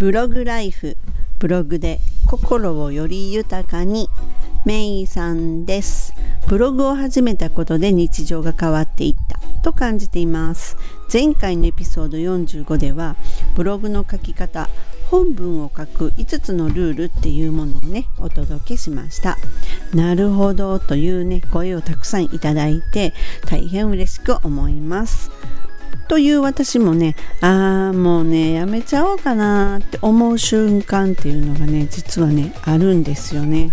ブログライフブログで心をより豊かにメイさんです。ブログを始めたことで日常が変わっていった。と感じています。前回のエピソード45ではブログの書き方本文を書く5つのルールっていうものをねお届けしました。なるほどというね声をたくさんいただいて大変嬉しく思います。という私もねああもうねやめちゃおうかなって思う瞬間っていうのがね実はねあるんですよね。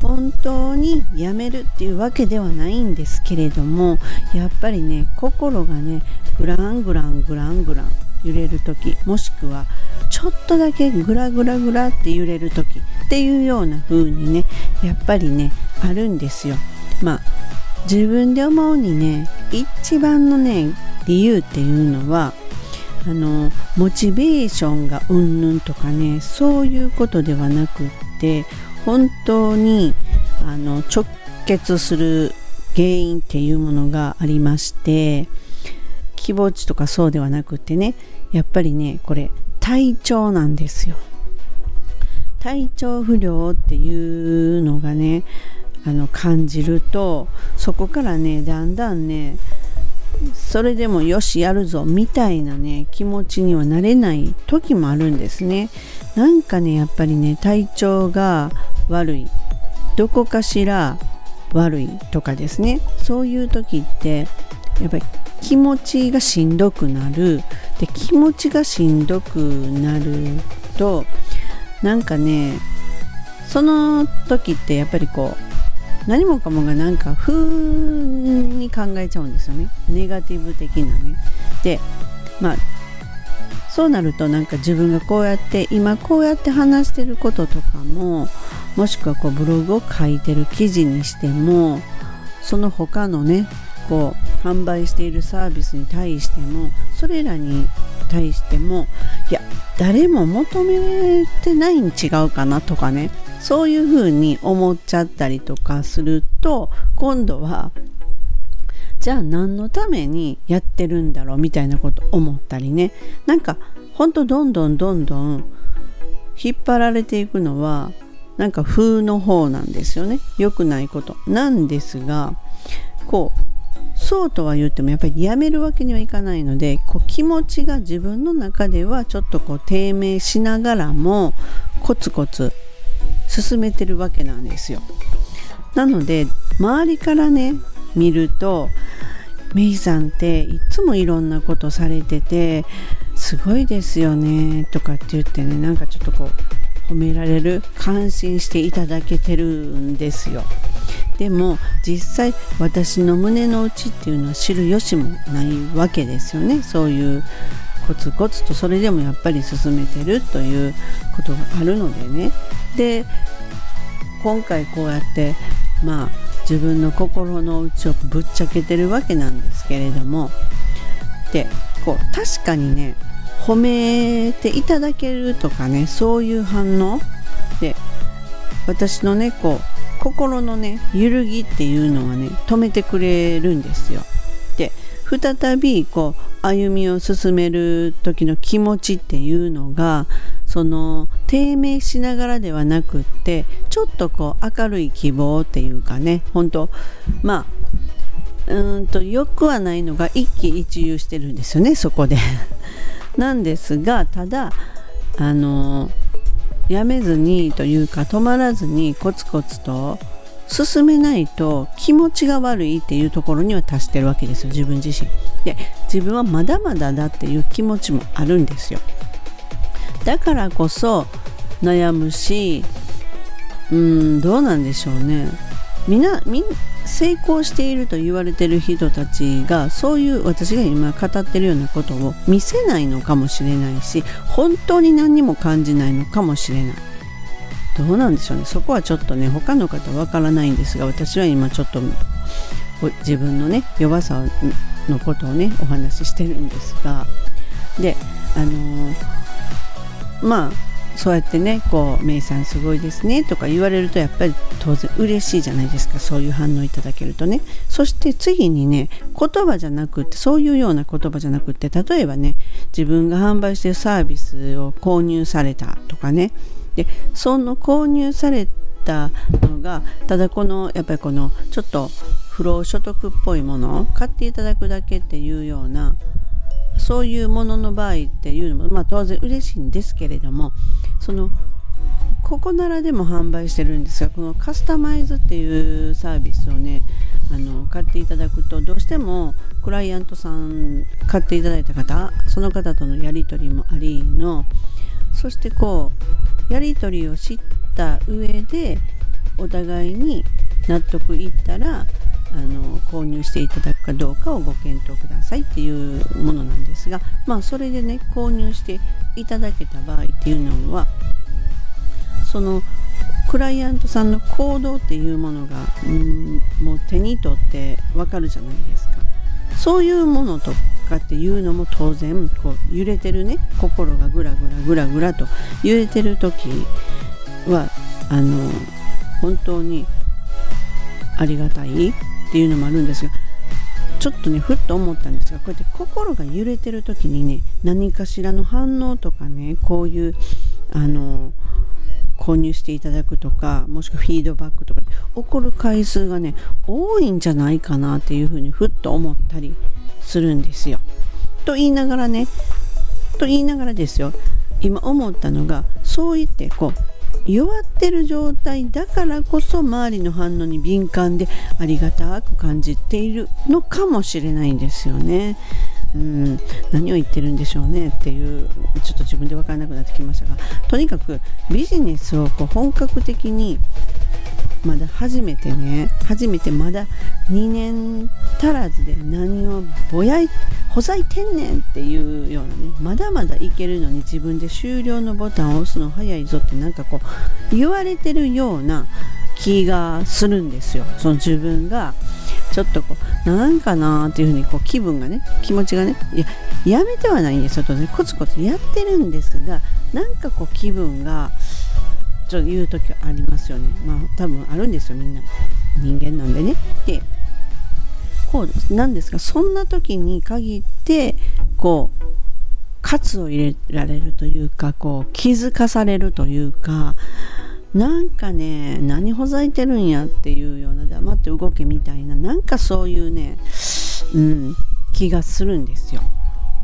本当にやめるっていうわけではないんですけれどもやっぱりね心がねグラングラングラングラン揺れる時もしくはちょっとだけグラグラグラって揺れる時っていうような風にねやっぱりねあるんですよ。まあ自分で思うにね一番のね理由っていうのはあのモチベーションがうんぬんとかねそういうことではなくって本当にあの直結する原因っていうものがありまして気持ちとかそうではなくってねやっぱりねこれ体調なんですよ。体調不良っていうのがねあの感じるとそこからねだんだんねそれでもよしやるぞみたいなね気持ちにはなれない時もあるんですね。なんかねやっぱりね体調が悪いどこかしら悪いとかですね。そういう時ってやっぱり気持ちがしんどくなる。で気持ちがしんどくなるとなんかねその時ってやっぱりこう何もかもがなんか風に考えちゃうんですよね。ネガティブ的なね。でまあそうなるとなんか自分がこうやって今こうやって話してることとかももしくはこうブログを書いてる記事にしてもその他のねこう販売しているサービスに対してもそれらに対してもいや誰も求めてないに違うかなとかね。そういうふうに思っちゃったりとかすると今度はじゃあ何のためにやってるんだろうみたいなこと思ったりね。なんかほんとどんどんどんどん引っ張られていくのはなんか風の方なんですよね。良くないこと。なんですがそうとは言ってもやっぱりやめるわけにはいかないのでこう気持ちが自分の中ではちょっとこう低迷しながらもコツコツ進めてるわけなんですよ。なので周りからね見るとメイさんっていつもいろんなことされててすごいですよねとかって言ってねなんかちょっとこう褒められる感心していただけてるんですよ。でも実際私の胸の内っていうのは知る由もないわけですよね。そういうコツコツとそれでもやっぱり進めてるということがあるのでね。で今回こうやってまあ自分の心の内をぶっちゃけてるわけなんですけれども。でこう確かにね褒めていただけるとかねそういう反応。で私のねこう心のね揺るぎっていうのはね止めてくれるんですよ。で再びこう歩みを進める時の気持ちっていうのがその低迷しながらではなくってちょっとこう明るい希望っていうかね本当まあうんとよくはないのが一喜一憂してるんですよねそこで なんですがただあのやめずにというか止まらずにコツコツと進めないと気持ちが悪いっていうところには達してるわけですよ自分自身。で自分はまだまだだっていう気持ちもあるんですよ。だからこそ悩むしうんどうなんでしょうね。みんなみ成功していると言われてる人たちがそういう私が今語ってるようなことを見せないのかもしれないし本当に何にも感じないのかもしれない。どうなんでしょうね。そこはちょっとね他の方わからないんですが私は今ちょっと自分のね弱さのことをねお話ししてるんですが。であのー、まあそうやってねこう「メイさんすごいですね」とか言われるとやっぱり当然嬉しいじゃないですか。そういう反応いただけるとね。そして次にね言葉じゃなくってそういうような言葉じゃなくって例えばね自分が販売してるサービスを購入されたとかね。でその購入されたのがただこのやっぱりこのちょっと不労所得っぽいものを買っていただくだけっていうようなそういうものの場合っていうのも、まあ、当然嬉しいんですけれどもそのここならでも販売してるんですがこのカスタマイズっていうサービスをねあの買っていただくとどうしてもクライアントさん買っていただいた方その方とのやり取りもありのそしてこうやり取りを知った上でお互いに納得いったらあの購入していただくかどうかをご検討くださいっていうものなんですがまあそれでね購入していただけた場合っていうのはそのクライアントさんの行動っていうものがうんもう手に取ってわかるじゃないですか。そういうものとかっていうのも当然こう揺れてるね心がぐらぐらぐらぐらと揺れてる時はあの本当にありがたいっていうのもあるんですがちょっとねふっと思ったんですがこうやって心が揺れてる時にね何かしらの反応とかねこういうあの購入していただくとかもしくはフィードバックとか起こる回数がね多いんじゃないかなっていうふうにふっと思ったりするんですよ。と言いながらねと言いながらですよ今思ったのがそう言ってこう弱ってる状態だからこそ周りの反応に敏感でありがたく感じているのかもしれないんですよね。うん、何を言ってるんでしょうねっていうちょっと自分で分からなくなってきましたがとにかくビジネスをこう本格的にまだ初めてね初めてまだ2年足らずで何をぼやいほざいてんねんっていうようなねまだまだいけるのに自分で終了のボタンを押すの早いぞってなんかこう言われてるような気がするんですよ。その自分がちょっとこうなんかなーっていうふうにこう気分がね気持ちがねいややめてはないんですよ。とねコツコツやってるんですがなんかこう気分がちょっと言う時ありますよね。まあ多分あるんですよみんな。人間なんでね。でこうなんですがそんな時に限ってこう喝を入れられるというかこう気づかされるというかなんかね何ほざいてるんやっていうような黙って動けみたいななんかそういうね、うん、気がするんですよ。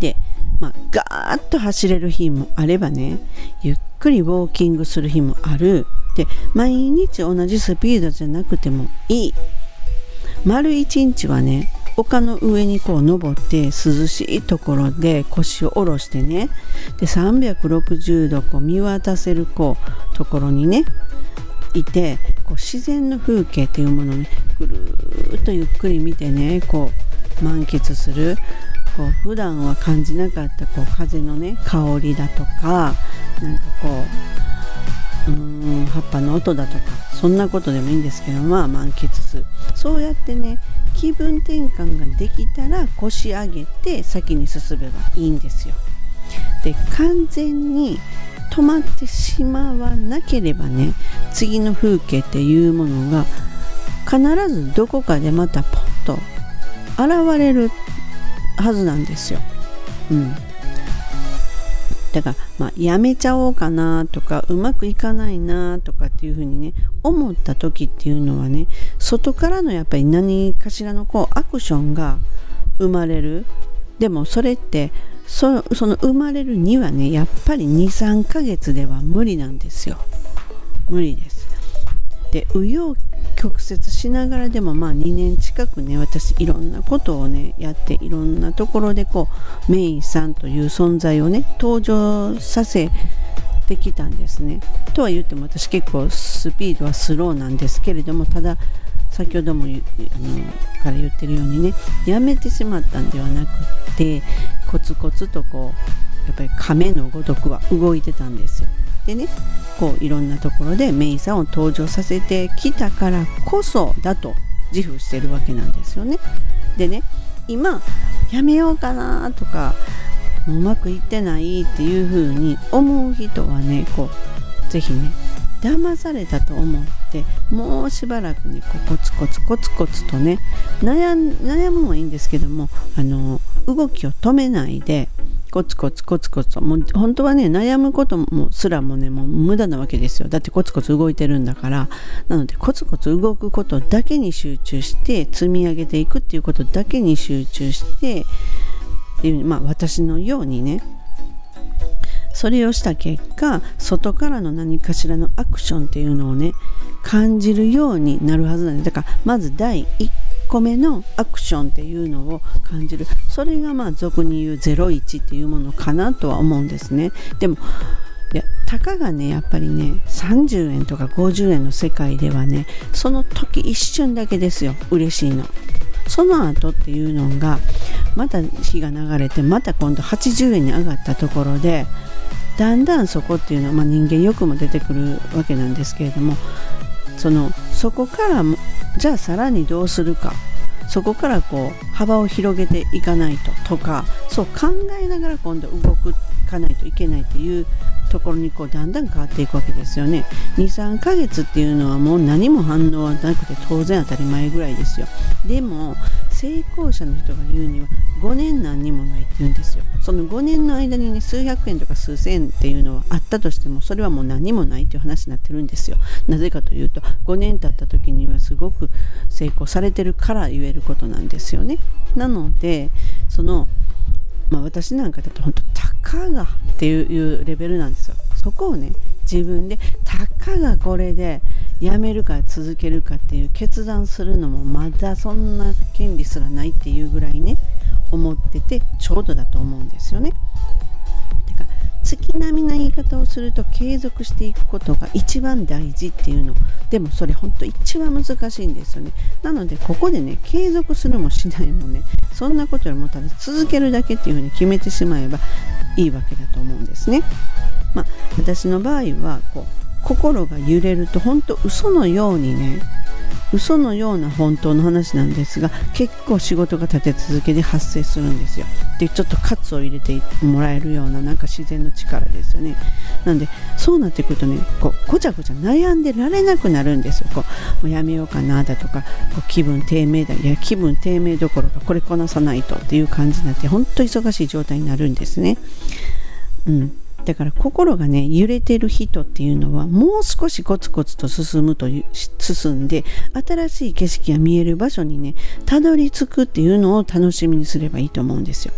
でまあガーッと走れる日もあればねゆっくりウォーキングする日もある。で毎日同じスピードじゃなくてもいい。丸一日はね丘の上にこう登って涼しいところで腰を下ろしてね。で360度こう見渡せるこうところにねいてこう自然の風景っていうものをねぐるーっとゆっくり見てねこう満喫する。こう普段は感じなかったこう風のね香りだとかなんかこううん葉っぱの音だとかそんなことでもいいんですけどまあ満喫するそうやってね気分転換ができたら腰上げて先に進めばいいんですよ。で完全に止まってしまわなければね次の風景っていうものが必ずどこかでまたポッと現れるはずなんですよ。うん、だから、まあ、やめちゃおうかなとかうまくいかないなとかっていうふうにね思った時っていうのはね外からのやっぱり何かしらのこうアクションが生まれる。でもそれってそその生まれるにはねやっぱり23ヶ月では無理なんですよ。無理です。で紆余曲折しながらでもまあ2年近くね私いろんなことをねやっていろんなところでこうメイさんという存在をね登場させてきたんですね。とは言っても私結構スピードはスローなんですけれどもただ先ほどもあのから言ってるようにねやめてしまったんではなくってコツコツとこうやっぱり亀のごとくは動いてたんですよ。でねこういろんなところでメイさんを登場させてきたからこそだと自負してるわけなんですよね。でね今やめようかなとかもううまくいってないっていう風に思う人はねこう是非ね騙されたと思ってもうしばらくねこうコツコツコツコツとね悩悩むのはいいんですけどもあの動きを止めないでコツコツコツコツ。ともう本当はね悩むこともすらもねもう無駄なわけですよ。だってコツコツ動いてるんだから。なのでコツコツ動くことだけに集中して積み上げていくっていうことだけに集中してっていうまあ私のようにね。それをした結果外からの何かしらのアクションっていうのをね感じるようになるはずなんです。だからまず第1個目のアクションっていうのを感じる。それがまあ俗に言う01っていうものかなとは思うんですね。でもいやたかがねやっぱりね30円とか50円の世界ではねその時一瞬だけですよ。嬉しいの。その後っていうのがまた日が流れてまた今度80円に上がったところでだんだんそこっていうのは、まあ、人間欲も出てくるわけなんですけれどもそのそこからじゃあさらにどうするか。そこからこう幅を広げていかないととか。そう考えながら今度動かないといけないというところにこうだんだん変わっていくわけですよね。23ヶ月っていうのはもう何も反応はなくて当然当たり前ぐらいですよ。でも成功者の人が言うには5年何にもないって言うんですよ。その5年の間にね数百円とか数千円っていうのはあったとしてもそれはもう何もないっていう話になってるんですよ。なぜかというと5年経った時にはすごく成功されてるから言えることなんですよね。なのでそのまあ、私なんかだと本当たかがっていうレベルなんですよ。そこをね自分でたかがこれでやめるか続けるかっていう決断するのもまだそんな権利すらないっていうぐらいね思っててちょうどだと思うんですよね。だか月並みな言い方をすると継続していくことが一番大事っていうの。でもそれ本当一番難しいんですよね。なのでここでね継続するもしないもねそんなことよりもただ続けるだけっていうふうに決めてしまえばいいわけだと思うんですね。まあ私の場合はこう心が揺れると本当嘘のようにね嘘のような本当の話なんですが結構仕事が立て続けで発生するんですよ。でちょっとカツを入れてもらえるようななんか自然の力ですよね。なんでそうなってくるとねこうごちゃごちゃ悩んでられなくなるんですよ。こうもうやめようかなだとかこう気分低迷だいや気分低迷どころかこれこなさないとっていう感じになって本当忙しい状態になるんですね。うん。だから心がね揺れてる人っていうのはもう少しコツコツと進むという進んで新しい景色が見える場所にねたどり着くっていうのを楽しみにすればいいと思うんですよ。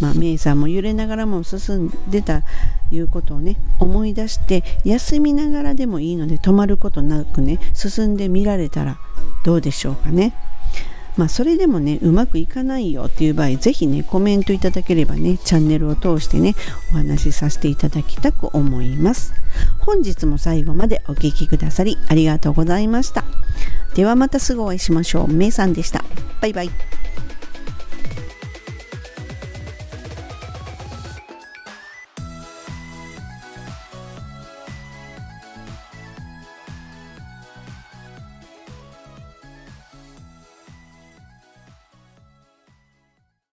まあ、メイさんも揺れながらも進んでたいうことをね思い出して休みながらでもいいので止まることなくね進んでみられたらどうでしょうかね。まあ、それでもねうまくいかないよっていう場合是非ねコメントいただければねチャンネルを通してねお話しさせていただきたく思います。本日も最後までお聴きくださりありがとうございました。ではまたすぐお会いしましょう。めいさんでした。バイバイ。